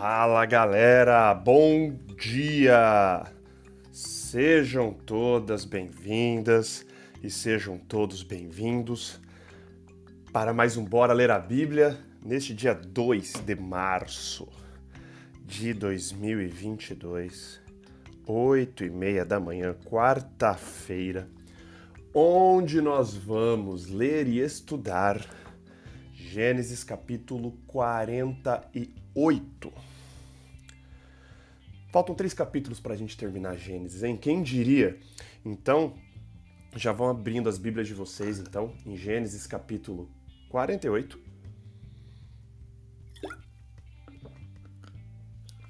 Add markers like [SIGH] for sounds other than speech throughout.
Fala galera, bom dia! Sejam todas bem-vindas e sejam todos bem-vindos para mais um Bora Ler a Bíblia neste dia 2 de março de 2022, 8 e meia da manhã, quarta-feira, onde nós vamos ler e estudar Gênesis capítulo 48. Faltam três capítulos para a gente terminar Gênesis, hein? Quem diria? Então, já vão abrindo as Bíblias de vocês, então, em Gênesis capítulo 48.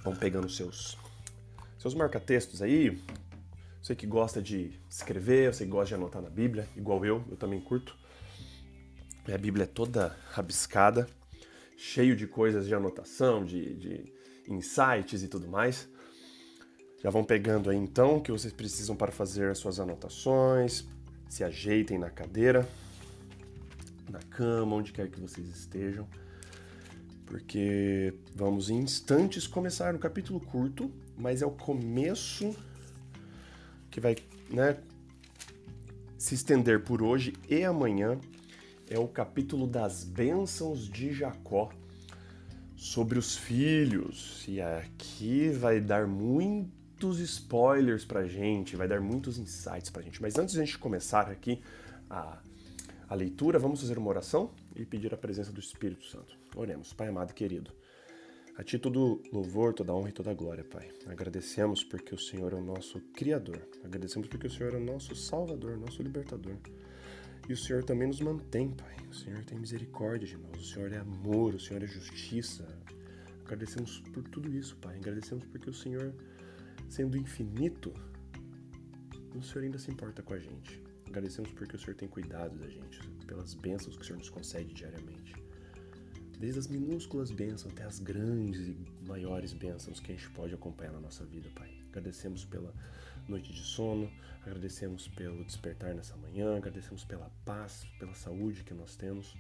Vão pegando seus seus marca-textos aí. Você que gosta de escrever, você que gosta de anotar na Bíblia, igual eu, eu também curto. A Bíblia é toda rabiscada, cheio de coisas de anotação, de, de insights e tudo mais. Já vão pegando aí então o que vocês precisam para fazer as suas anotações, se ajeitem na cadeira, na cama, onde quer que vocês estejam, porque vamos em instantes começar no capítulo curto, mas é o começo que vai né, se estender por hoje e amanhã. É o capítulo das bênçãos de Jacó sobre os filhos. E aqui vai dar muitos spoilers pra gente, vai dar muitos insights pra gente. Mas antes de a gente começar aqui a, a leitura, vamos fazer uma oração e pedir a presença do Espírito Santo. Oremos, Pai amado e querido. A Ti todo louvor, toda honra e toda glória, Pai. Agradecemos porque o Senhor é o nosso Criador. Agradecemos porque o Senhor é o nosso Salvador, nosso Libertador. E o Senhor também nos mantém, Pai. O Senhor tem misericórdia de nós. O Senhor é amor, o Senhor é justiça. Agradecemos por tudo isso, Pai. Agradecemos porque o Senhor, sendo infinito, o Senhor ainda se importa com a gente. Agradecemos porque o Senhor tem cuidado da gente, pelas bênçãos que o Senhor nos concede diariamente. Desde as minúsculas bênçãos até as grandes e maiores bênçãos que a gente pode acompanhar na nossa vida, Pai. Agradecemos pela noite de sono, agradecemos pelo despertar nessa manhã, agradecemos pela paz, pela saúde que nós temos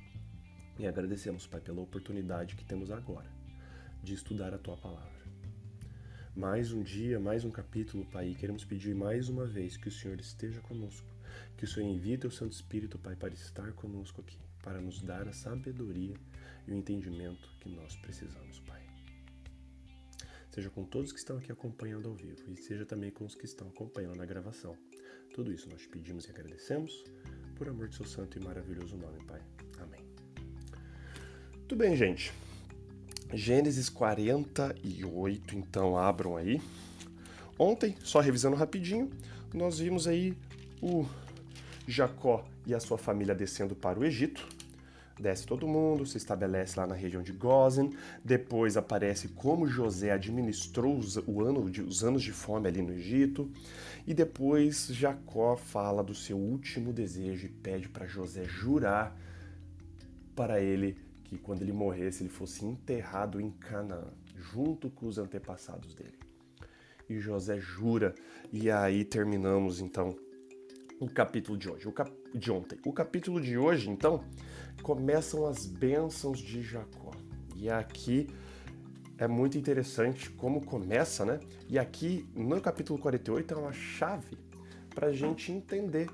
e agradecemos, Pai, pela oportunidade que temos agora de estudar a Tua palavra. Mais um dia, mais um capítulo, Pai, queremos pedir mais uma vez que o Senhor esteja conosco, que o Senhor envie Teu Santo Espírito, Pai, para estar conosco aqui, para nos dar a sabedoria e o entendimento que nós precisamos, Pai seja com todos que estão aqui acompanhando ao vivo e seja também com os que estão acompanhando na gravação. Tudo isso nós te pedimos e agradecemos por amor de seu santo e maravilhoso nome, Pai. Amém. Tudo bem, gente. Gênesis 48, então abram aí. Ontem, só revisando rapidinho, nós vimos aí o Jacó e a sua família descendo para o Egito desce todo mundo, se estabelece lá na região de Gozen. Depois aparece como José administrou os, ano os anos de fome ali no Egito. E depois Jacó fala do seu último desejo e pede para José jurar para ele que quando ele morresse ele fosse enterrado em Canaã, junto com os antepassados dele. E José jura, e aí terminamos então o capítulo de hoje, o cap... de ontem. O capítulo de hoje, então, começam as bênçãos de Jacó. E aqui é muito interessante como começa, né? E aqui no capítulo 48 é uma chave para a gente entender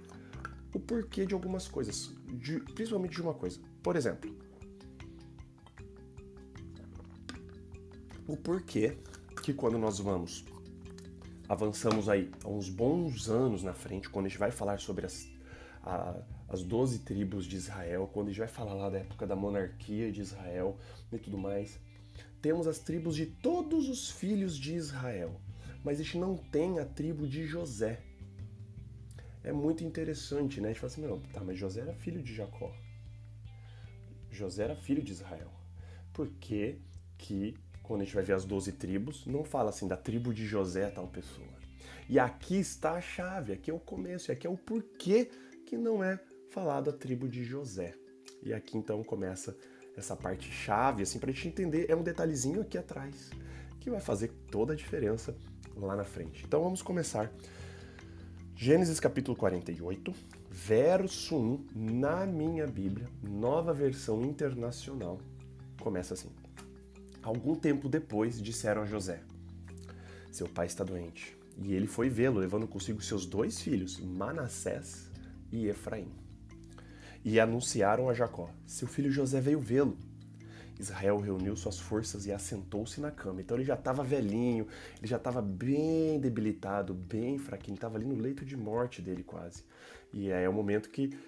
o porquê de algumas coisas, de, principalmente de uma coisa. Por exemplo, o porquê que quando nós vamos avançamos aí há uns bons anos na frente, quando a gente vai falar sobre as, a, as 12 tribos de Israel, quando a gente vai falar lá da época da monarquia de Israel e tudo mais, temos as tribos de todos os filhos de Israel, mas a gente não tem a tribo de José. É muito interessante, né? A gente fala assim, não, tá, mas José era filho de Jacó. José era filho de Israel. Por que que quando a gente vai ver as 12 tribos, não fala assim da tribo de José tal pessoa. E aqui está a chave, aqui é o começo, aqui é o porquê que não é falado a tribo de José. E aqui então começa essa parte chave, assim, para a gente entender, é um detalhezinho aqui atrás que vai fazer toda a diferença lá na frente. Então vamos começar. Gênesis capítulo 48, verso 1, na minha Bíblia, nova versão internacional, começa assim. Algum tempo depois, disseram a José: Seu pai está doente. E ele foi vê-lo, levando consigo seus dois filhos, Manassés e Efraim. E anunciaram a Jacó: Seu filho José veio vê-lo. Israel reuniu suas forças e assentou-se na cama. Então ele já estava velhinho, ele já estava bem debilitado, bem fraquinho, estava ali no leito de morte dele quase. E é o momento que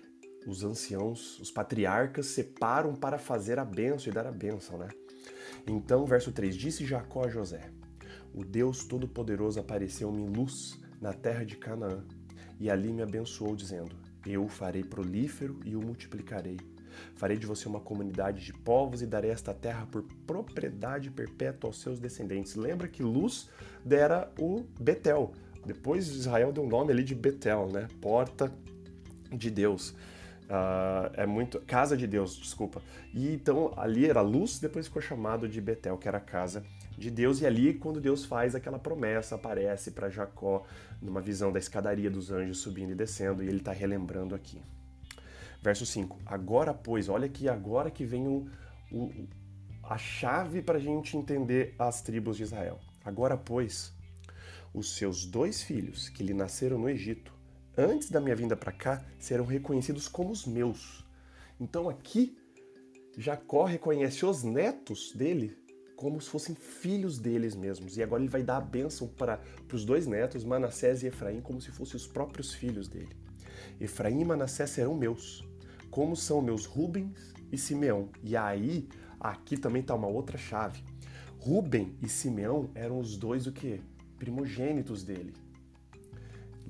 os anciãos, os patriarcas, separam para fazer a bênção e dar a bênção, né? Então, verso 3: Disse Jacó a José: O Deus Todo-Poderoso apareceu-me luz na terra de Canaã, e ali me abençoou, dizendo: Eu o farei prolífero e o multiplicarei Farei de você uma comunidade de povos e darei esta terra por propriedade perpétua aos seus descendentes. Lembra que Luz dera o Betel. Depois Israel deu o nome ali de Betel, né? Porta de Deus. Uh, é muito. Casa de Deus, desculpa. E então ali era luz, depois ficou chamado de Betel, que era a casa de Deus. E ali, quando Deus faz aquela promessa, aparece para Jacó numa visão da escadaria dos anjos subindo e descendo, e ele está relembrando aqui. Verso 5: Agora, pois, olha que agora que vem o, o, a chave para a gente entender as tribos de Israel. Agora, pois, os seus dois filhos que lhe nasceram no Egito, antes da minha vinda para cá, serão reconhecidos como os meus. Então aqui, Jacó reconhece os netos dele como se fossem filhos deles mesmos. E agora ele vai dar a bênção para os dois netos, Manassés e Efraim, como se fossem os próprios filhos dele. Efraim e Manassés serão meus, como são meus Rubens e Simeão. E aí, aqui também está uma outra chave. Ruben e Simeão eram os dois o quê? Primogênitos dele.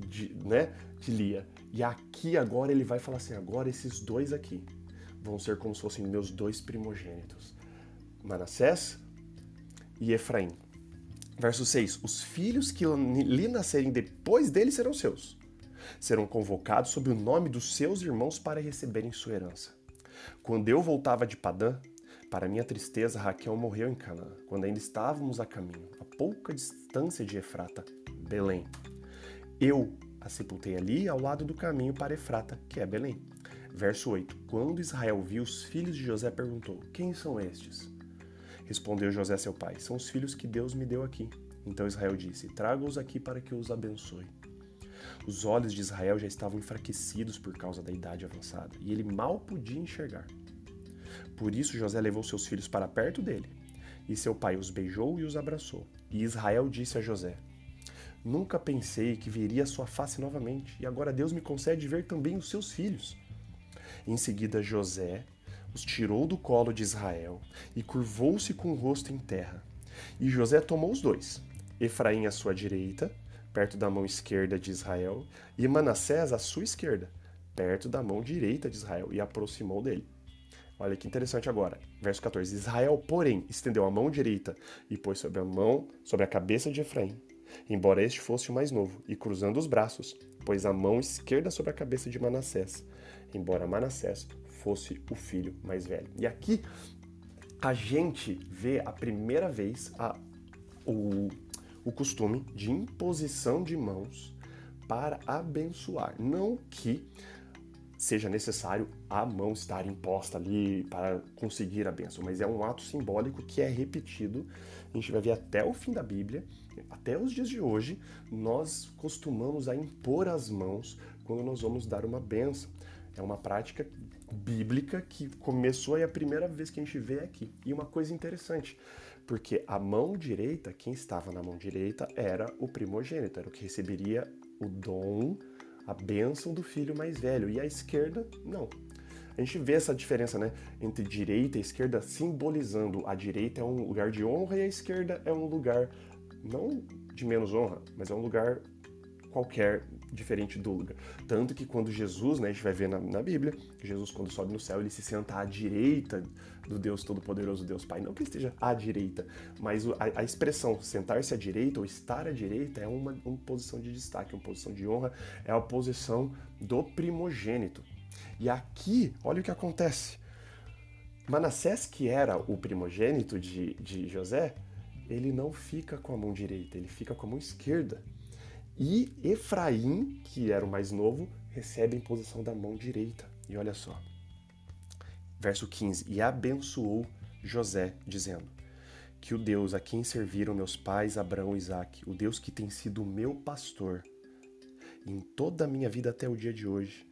De, né? De Lia. E aqui agora ele vai falar assim: agora esses dois aqui vão ser como se fossem meus dois primogênitos. Manassés e Efraim. Verso 6: Os filhos que lhe nascerem depois dele serão seus serão convocados sob o nome dos seus irmãos para receberem sua herança. Quando eu voltava de Padã, para minha tristeza, Raquel morreu em Canaã, quando ainda estávamos a caminho, a pouca distância de Efrata, Belém. Eu a sepultei ali, ao lado do caminho para Efrata, que é Belém. Verso 8: Quando Israel viu os filhos de José, perguntou: Quem são estes? Respondeu José seu pai: São os filhos que Deus me deu aqui. Então Israel disse: Traga-os aqui para que eu os abençoe. Os olhos de Israel já estavam enfraquecidos por causa da idade avançada, e ele mal podia enxergar. Por isso José levou seus filhos para perto dele, e seu pai os beijou e os abraçou. E Israel disse a José: Nunca pensei que veria sua face novamente, e agora Deus me concede ver também os seus filhos. Em seguida, José os tirou do colo de Israel e curvou-se com o rosto em terra. E José tomou os dois, Efraim à sua direita perto da mão esquerda de Israel, e Manassés à sua esquerda, perto da mão direita de Israel, e aproximou dele. Olha que interessante agora. Verso 14. Israel, porém, estendeu a mão direita e pôs sobre a mão, sobre a cabeça de Efraim, embora este fosse o mais novo, e cruzando os braços, pôs a mão esquerda sobre a cabeça de Manassés, embora Manassés fosse o filho mais velho. E aqui a gente vê a primeira vez a, o, o costume de imposição de mãos para abençoar. Não que seja necessário a mão estar imposta ali para conseguir a bênção, mas é um ato simbólico que é repetido. A gente vai ver até o fim da Bíblia, até os dias de hoje, nós costumamos a impor as mãos quando nós vamos dar uma bênção. É uma prática bíblica que começou aí a primeira vez que a gente vê aqui. E uma coisa interessante, porque a mão direita, quem estava na mão direita era o primogênito, era o que receberia o dom, a bênção do filho mais velho, e a esquerda, não. A gente vê essa diferença, né, entre direita e esquerda, simbolizando a direita é um lugar de honra e a esquerda é um lugar não de menos honra, mas é um lugar qualquer diferente do lugar. Tanto que quando Jesus, né, a gente vai ver na, na Bíblia, Jesus quando sobe no céu, ele se senta à direita do Deus Todo-Poderoso, Deus Pai. Não que esteja à direita, mas a, a expressão sentar-se à direita ou estar à direita é uma, uma posição de destaque, uma posição de honra, é a posição do primogênito. E aqui, olha o que acontece. Manassés, que era o primogênito de, de José, ele não fica com a mão direita, ele fica com a mão esquerda. E Efraim, que era o mais novo, recebe em posição da mão direita. E olha só. Verso 15: E abençoou José, dizendo: que o Deus a quem serviram meus pais Abraão e Isaac, o Deus que tem sido meu pastor em toda a minha vida até o dia de hoje,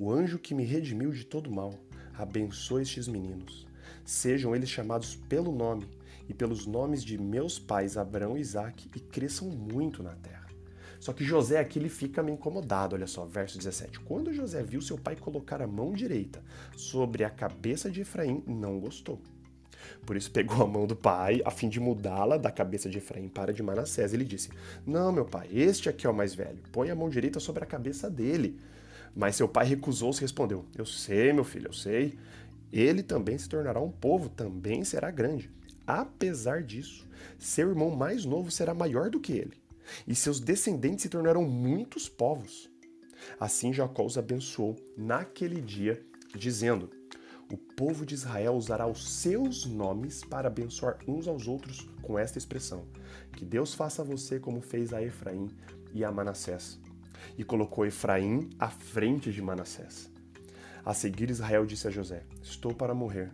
o anjo que me redimiu de todo mal, abençoe estes meninos. Sejam eles chamados pelo nome e pelos nomes de meus pais Abraão e Isaac e cresçam muito na terra. Só que José aqui ele fica meio incomodado, olha só, verso 17. Quando José viu seu pai colocar a mão direita sobre a cabeça de Efraim, não gostou. Por isso pegou a mão do pai, a fim de mudá-la da cabeça de Efraim para de Manassés. Ele disse: Não, meu pai, este aqui é o mais velho. Põe a mão direita sobre a cabeça dele. Mas seu pai recusou-se e respondeu: Eu sei, meu filho, eu sei. Ele também se tornará um povo, também será grande. Apesar disso, seu irmão mais novo será maior do que ele, e seus descendentes se tornarão muitos povos. Assim Jacó os abençoou naquele dia, dizendo: o povo de Israel usará os seus nomes para abençoar uns aos outros com esta expressão: Que Deus faça você como fez a Efraim e a Manassés. E colocou Efraim à frente de Manassés. A seguir, Israel disse a José: Estou para morrer,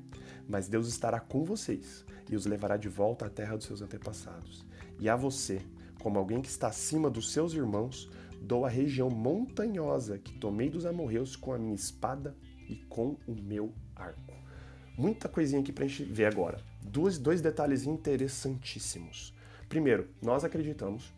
mas Deus estará com vocês e os levará de volta à terra dos seus antepassados. E a você, como alguém que está acima dos seus irmãos, dou a região montanhosa que tomei dos amorreus com a minha espada e com o meu arco. Muita coisinha aqui para a gente ver agora. Dois, dois detalhes interessantíssimos. Primeiro, nós acreditamos,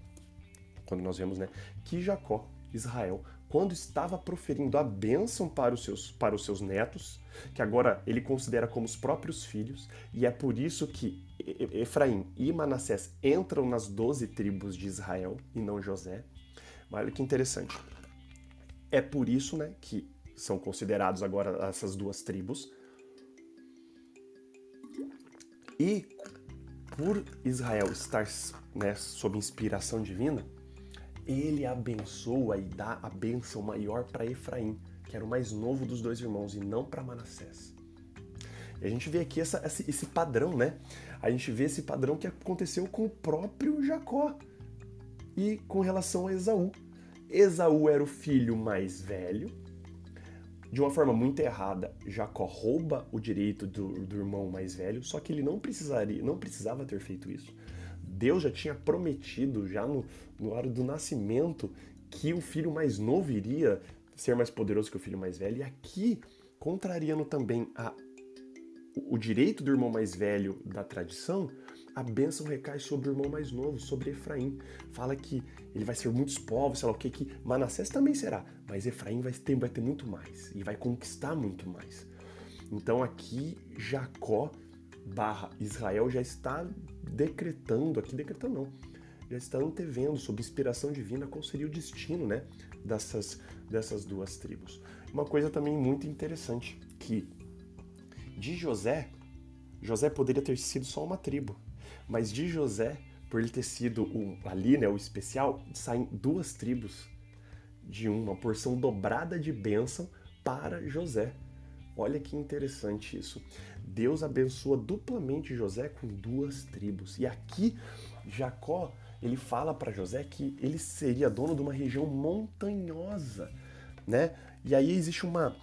quando nós vemos, né, que Jacó, Israel, quando estava proferindo a bênção para os, seus, para os seus netos, que agora ele considera como os próprios filhos, e é por isso que Efraim e Manassés entram nas doze tribos de Israel e não José. Olha que interessante. É por isso né, que são considerados agora essas duas tribos. E por Israel estar né, sob inspiração divina, ele abençoa e dá a bênção maior para Efraim, que era o mais novo dos dois irmãos, e não para Manassés. E a gente vê aqui essa, esse, padrão, né? A gente vê esse padrão que aconteceu com o próprio Jacó e com relação a Esaú. Esaú era o filho mais velho, de uma forma muito errada, Jacó rouba o direito do, do irmão mais velho, só que ele não precisaria, não precisava ter feito isso. Deus já tinha prometido, já no, no hora do nascimento, que o filho mais novo iria ser mais poderoso que o filho mais velho. E aqui, contrariando também a, o direito do irmão mais velho da tradição, a bênção recai sobre o irmão mais novo, sobre Efraim. Fala que ele vai ser muitos povos, sei lá o que, que Manassés também será, mas Efraim vai ter, vai ter muito mais e vai conquistar muito mais. Então aqui Jacó barra Israel já está decretando, aqui decretando não, já está antevendo, sob inspiração divina, qual seria o destino né, dessas, dessas duas tribos. Uma coisa também muito interessante, que de José, José poderia ter sido só uma tribo, mas de José, por ele ter sido um, ali, né, o especial, saem duas tribos de uma porção dobrada de bênção para José. Olha que interessante isso. Deus abençoa duplamente José com duas tribos. E aqui Jacó, ele fala para José que ele seria dono de uma região montanhosa, né? E aí existe uma,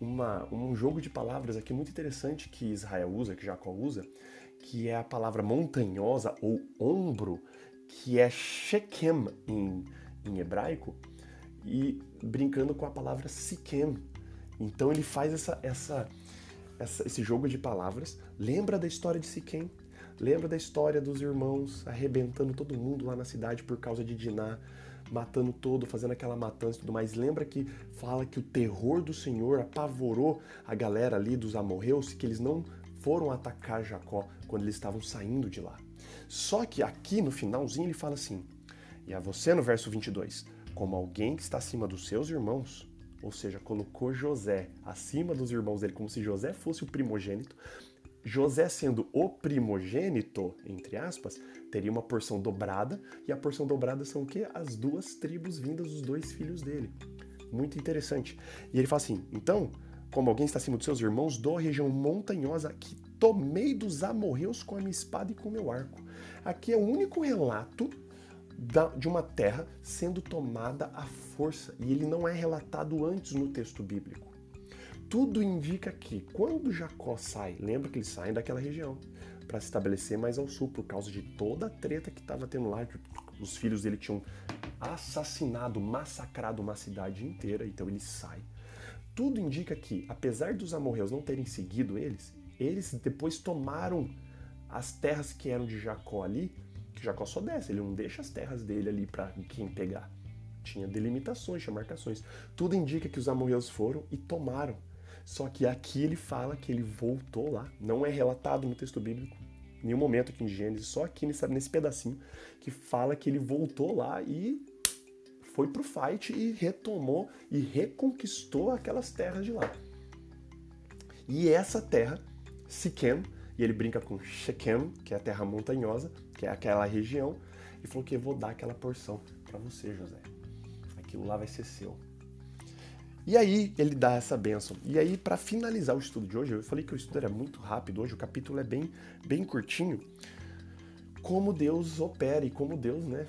uma, um jogo de palavras aqui muito interessante que Israel usa, que Jacó usa, que é a palavra montanhosa ou ombro, que é Shechem em, em hebraico, e brincando com a palavra Siquem. Então ele faz essa, essa, essa, esse jogo de palavras. Lembra da história de Siquem? Lembra da história dos irmãos arrebentando todo mundo lá na cidade por causa de Diná, matando todo, fazendo aquela matança e tudo mais. Lembra que fala que o terror do Senhor apavorou a galera ali dos amorreus, que eles não foram atacar Jacó quando eles estavam saindo de lá. Só que aqui no finalzinho ele fala assim: E a você no verso 22, como alguém que está acima dos seus irmãos, ou seja, colocou José acima dos irmãos dele, como se José fosse o primogênito. José sendo o primogênito, entre aspas, teria uma porção dobrada, e a porção dobrada são o quê? As duas tribos vindas dos dois filhos dele. Muito interessante. E ele fala assim: então, como alguém está acima dos seus irmãos, dou a região montanhosa que tomei dos amorreus com a minha espada e com o meu arco. Aqui é o único relato de uma terra sendo tomada à força, e ele não é relatado antes no texto bíblico. Tudo indica que quando Jacó sai, lembra que eles saem daquela região para se estabelecer mais ao sul por causa de toda a treta que estava tendo lá. Os filhos dele tinham assassinado, massacrado uma cidade inteira, então ele sai. Tudo indica que, apesar dos amorreus não terem seguido eles, eles depois tomaram as terras que eram de Jacó ali, que Jacó só desce, ele não deixa as terras dele ali para quem pegar. Tinha delimitações, tinha marcações. Tudo indica que os amorreus foram e tomaram. Só que aqui ele fala que ele voltou lá. Não é relatado no texto bíblico, em nenhum momento aqui em Gênesis, só aqui nesse, nesse pedacinho, que fala que ele voltou lá e foi pro fight e retomou e reconquistou aquelas terras de lá. E essa terra, Siquem, e ele brinca com Shechem, que é a terra montanhosa, que é aquela região, e falou que eu vou dar aquela porção para você, José. Aquilo lá vai ser seu. E aí ele dá essa bênção. E aí, para finalizar o estudo de hoje, eu falei que o estudo era muito rápido hoje, o capítulo é bem, bem curtinho. Como Deus opera e como Deus, né?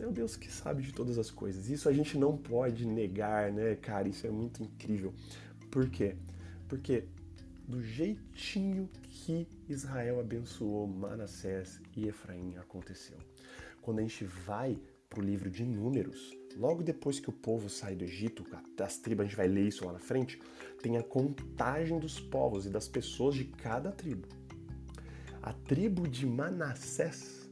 É o Deus que sabe de todas as coisas. Isso a gente não pode negar, né, cara? Isso é muito incrível. Por quê? Porque do jeitinho que Israel abençoou Manassés e Efraim aconteceu. Quando a gente vai para o livro de Números, logo depois que o povo sai do Egito, das tribos, a gente vai ler isso lá na frente, tem a contagem dos povos e das pessoas de cada tribo. A tribo de Manassés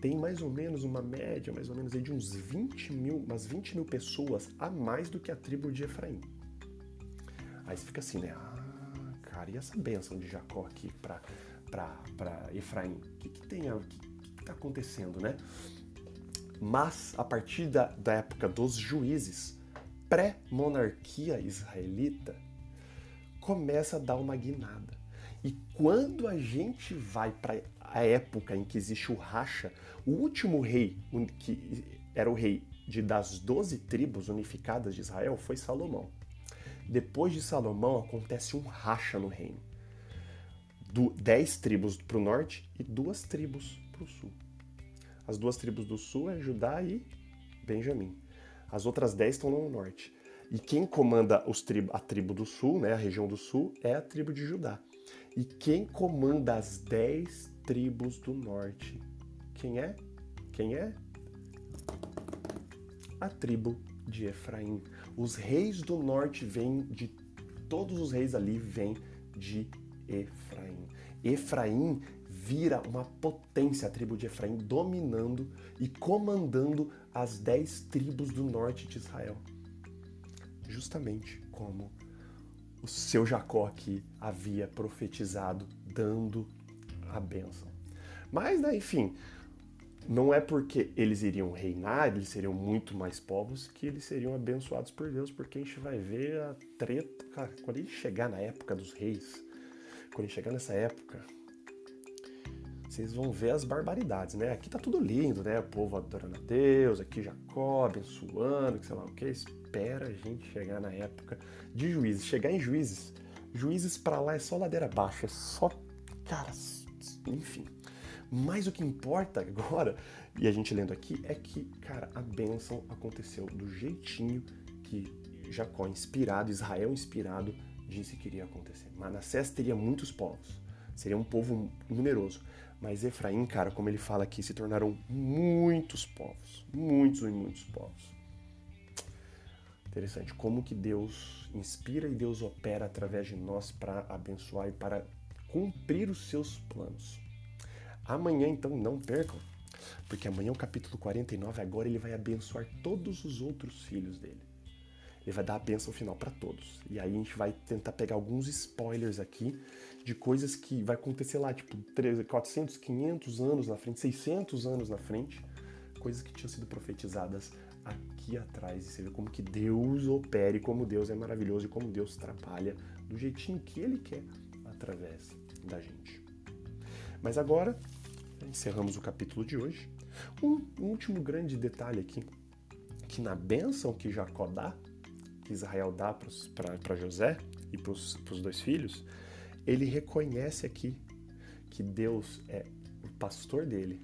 tem mais ou menos uma média, mais ou menos de uns 20 mil, umas 20 mil pessoas a mais do que a tribo de Efraim. Aí você fica assim, né? Cara, e essa bênção de Jacó aqui para Efraim? O que, que tem? Está acontecendo, né? Mas a partir da, da época dos juízes, pré-monarquia israelita, começa a dar uma guinada. E quando a gente vai para a época em que existe o racha, o último rei, que era o rei de das doze tribos unificadas de Israel, foi Salomão. Depois de Salomão, acontece um racha no reino. Dez tribos para o norte e duas tribos para o sul. As duas tribos do sul é Judá e Benjamim. As outras dez estão no norte. E quem comanda tribo, a tribo do sul, né, a região do sul, é a tribo de Judá. E quem comanda as dez tribos do norte? Quem é? Quem é? A tribo de Efraim. Os reis do norte vêm de. Todos os reis ali vêm de Efraim. Efraim vira uma potência, a tribo de Efraim, dominando e comandando as dez tribos do norte de Israel. Justamente como o seu Jacó aqui havia profetizado, dando a bênção. Mas, né, enfim, não é porque eles iriam reinar, eles seriam muito mais povos, que eles seriam abençoados por Deus, porque a gente vai ver a treta. Cara, quando ele chegar na época dos reis, quando ele chegar nessa época, vocês vão ver as barbaridades, né? Aqui tá tudo lindo, né? O povo adorando a Deus, aqui Jacó abençoando, que sei lá o que. Espera a gente chegar na época de juízes. Chegar em juízes, juízes para lá é só ladeira baixa, é só. Cara, enfim. Mas o que importa [LAUGHS] agora, e a gente lendo aqui, é que, cara, a bênção aconteceu do jeitinho que Jacó inspirado, Israel inspirado, disse que iria acontecer. Manassés teria muitos povos, seria um povo numeroso. Mas Efraim, cara, como ele fala aqui, se tornaram muitos povos, muitos e muitos povos. Interessante, como que Deus inspira e Deus opera através de nós para abençoar e para cumprir os seus planos. Amanhã, então, não percam, porque amanhã o capítulo 49, agora ele vai abençoar todos os outros filhos dele. Ele vai dar a bênção final para todos. E aí a gente vai tentar pegar alguns spoilers aqui de coisas que vai acontecer lá, tipo 400, 500 anos na frente, 600 anos na frente, coisas que tinham sido profetizadas aqui atrás. E você vê como que Deus opera, e como Deus é maravilhoso e como Deus trabalha do jeitinho que Ele quer através da gente. Mas agora, encerramos o capítulo de hoje. Um, último grande detalhe aqui, que na bênção que Jacó dá, que Israel dá para José e para os dois filhos, ele reconhece aqui que Deus é o pastor dele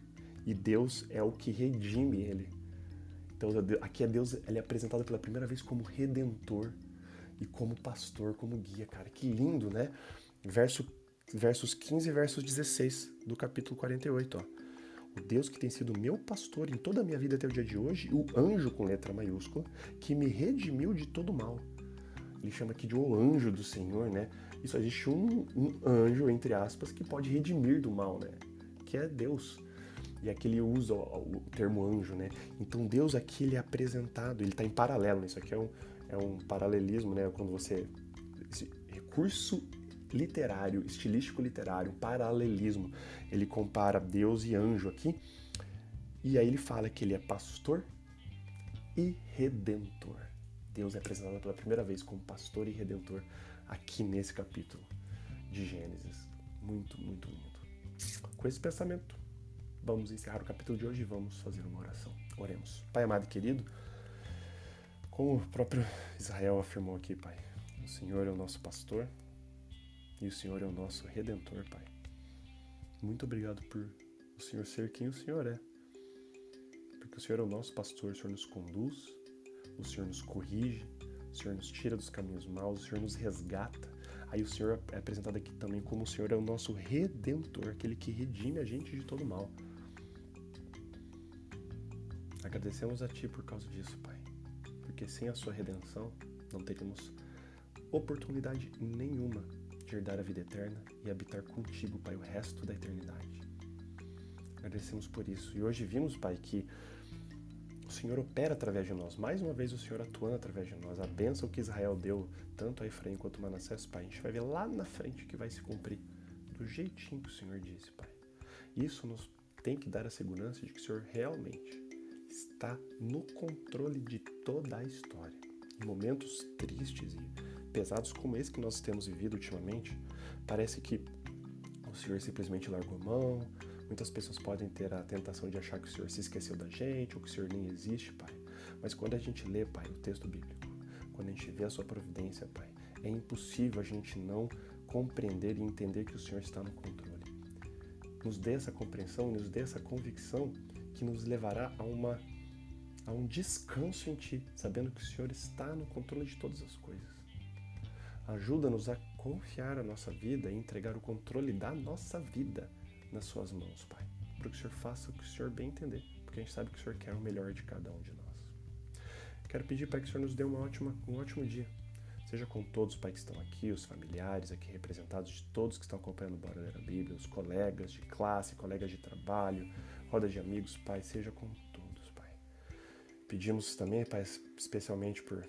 e Deus é o que redime ele. Então aqui é Deus, ele é apresentado pela primeira vez como redentor e como pastor, como guia, cara. Que lindo, né? Verso, versos 15 e versos 16 do capítulo 48, ó. O Deus que tem sido meu pastor em toda a minha vida até o dia de hoje, o anjo com letra maiúscula, que me redimiu de todo mal. Ele chama aqui de o anjo do Senhor, né? Só existe um, um anjo, entre aspas, que pode redimir do mal, né? Que é Deus. E aqui ele usa o, o termo anjo, né? Então Deus aqui ele é apresentado, ele está em paralelo. Né? Isso aqui é um, é um paralelismo, né? Quando você. Esse recurso literário, estilístico literário, paralelismo. Ele compara Deus e anjo aqui. E aí ele fala que ele é pastor e redentor. Deus é apresentado pela primeira vez como pastor e redentor aqui nesse capítulo de Gênesis. Muito, muito lindo. Com esse pensamento, vamos encerrar o capítulo de hoje e vamos fazer uma oração. Oremos. Pai amado e querido, como o próprio Israel afirmou aqui, Pai, o Senhor é o nosso pastor e o Senhor é o nosso redentor, Pai. Muito obrigado por o Senhor ser quem o Senhor é. Porque o Senhor é o nosso pastor, o Senhor nos conduz, o Senhor nos corrige, o Senhor nos tira dos caminhos maus, o Senhor nos resgata. Aí o Senhor é apresentado aqui também como o Senhor é o nosso redentor, aquele que redime a gente de todo mal. Agradecemos a Ti por causa disso, Pai. Porque sem a Sua redenção não teríamos oportunidade nenhuma de herdar a vida eterna e habitar contigo, Pai, o resto da eternidade. Agradecemos por isso. E hoje vimos, Pai, que o Senhor opera através de nós. Mais uma vez o Senhor atuando através de nós. A bênção que Israel deu, tanto a Efraim quanto a Manassés, Pai, a gente vai ver lá na frente que vai se cumprir do jeitinho que o Senhor disse, Pai. Isso nos tem que dar a segurança de que o Senhor realmente está no controle de toda a história. Em momentos tristes e pesados como esse que nós temos vivido ultimamente, parece que o Senhor simplesmente largou mão. Muitas pessoas podem ter a tentação de achar que o Senhor se esqueceu da gente ou que o Senhor nem existe, Pai. Mas quando a gente lê, Pai, o texto bíblico, quando a gente vê a Sua providência, Pai, é impossível a gente não compreender e entender que o Senhor está no controle. Nos dê essa compreensão, nos dê essa convicção que nos levará a uma a um descanso em Ti, sabendo que o Senhor está no controle de todas as coisas. Ajuda-nos a confiar a nossa vida e entregar o controle da nossa vida nas Suas mãos, Pai. Para que o Senhor faça o que o Senhor bem entender, porque a gente sabe que o Senhor quer o melhor de cada um de nós. Quero pedir, Pai, que o Senhor nos dê uma ótima, um ótimo dia. Seja com todos, Pai, que estão aqui, os familiares aqui representados, de todos que estão acompanhando o Bora Bíblia, os colegas de classe, colegas de trabalho, roda de amigos, Pai, seja com todos, Pai. Pedimos também, Pai, especialmente por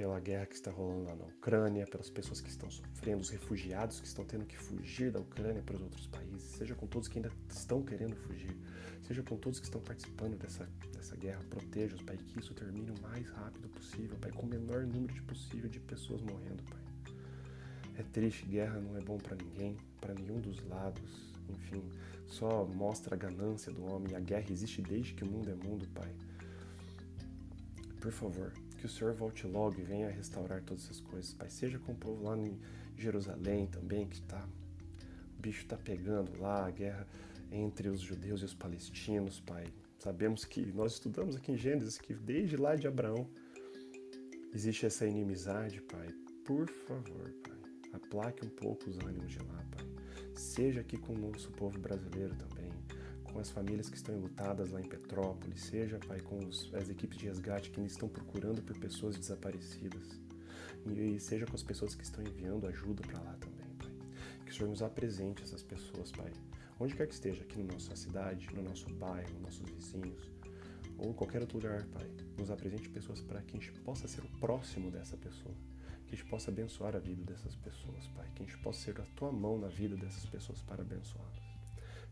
pela guerra que está rolando lá na Ucrânia, pelas pessoas que estão sofrendo, os refugiados que estão tendo que fugir da Ucrânia para os outros países, seja com todos que ainda estão querendo fugir, seja com todos que estão participando dessa, dessa guerra. Proteja-os, Pai, que isso termine o mais rápido possível, Pai, com o menor número de possível de pessoas morrendo, Pai. É triste, guerra não é bom para ninguém, para nenhum dos lados. Enfim, só mostra a ganância do homem. A guerra existe desde que o mundo é mundo, Pai. Por favor, que o Senhor volte logo e venha restaurar todas essas coisas, Pai. Seja com o povo lá em Jerusalém também, que tá, o bicho está pegando lá, a guerra entre os judeus e os palestinos, Pai. Sabemos que nós estudamos aqui em Gênesis que desde lá de Abraão existe essa inimizade, Pai. Por favor, Pai, aplaque um pouco os ânimos de lá, Pai. Seja aqui com o nosso povo brasileiro também com as famílias que estão enlutadas lá em Petrópolis, seja, Pai, com os, as equipes de resgate que estão procurando por pessoas desaparecidas, e, e seja com as pessoas que estão enviando ajuda para lá também, Pai. Que o Senhor nos apresente essas pessoas, Pai, onde quer que esteja, aqui na nossa cidade, no nosso bairro, nos nossos vizinhos, ou em qualquer outro lugar, Pai. Nos apresente pessoas para que a gente possa ser o próximo dessa pessoa. Que a gente possa abençoar a vida dessas pessoas, Pai. Que a gente possa ser a tua mão na vida dessas pessoas para abençoá-las.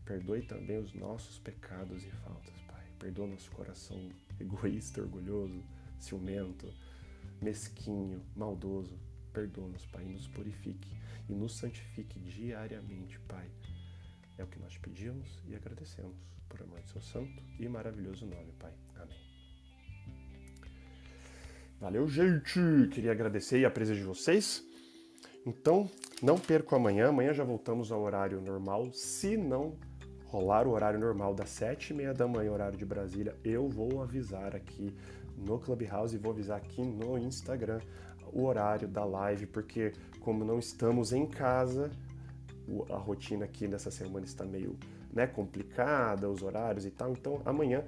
Perdoe também os nossos pecados e faltas, Pai. Perdoa nosso coração [LAUGHS] egoísta, orgulhoso, ciumento, mesquinho, maldoso. Perdoa-nos, Pai, e nos purifique e nos santifique diariamente, Pai. É o que nós pedimos e agradecemos por amor de seu santo e maravilhoso nome, Pai. Amém. Valeu, gente! Queria agradecer a presença de vocês. Então, não perco amanhã. Amanhã já voltamos ao horário normal. Se não rolar o horário normal das sete e meia da manhã, horário de Brasília, eu vou avisar aqui no Clubhouse e vou avisar aqui no Instagram o horário da live, porque como não estamos em casa, a rotina aqui nessa semana está meio né, complicada, os horários e tal. Então amanhã,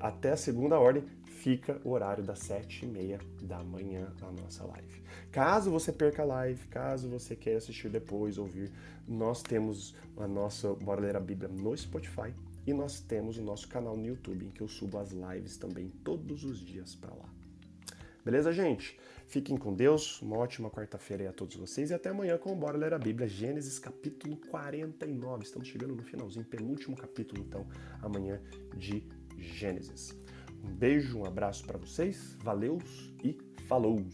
até a segunda ordem, fica o horário das sete e meia da manhã a nossa live. Caso você perca a live, caso você queira assistir depois, ouvir, nós temos a nossa Bora Ler a Bíblia no Spotify e nós temos o nosso canal no YouTube, em que eu subo as lives também todos os dias para lá. Beleza, gente? Fiquem com Deus, uma ótima quarta-feira aí a todos vocês e até amanhã com Bora Ler a Bíblia, Gênesis capítulo 49. Estamos chegando no finalzinho, penúltimo capítulo, então, amanhã de Gênesis. Um beijo, um abraço para vocês, valeus e falou!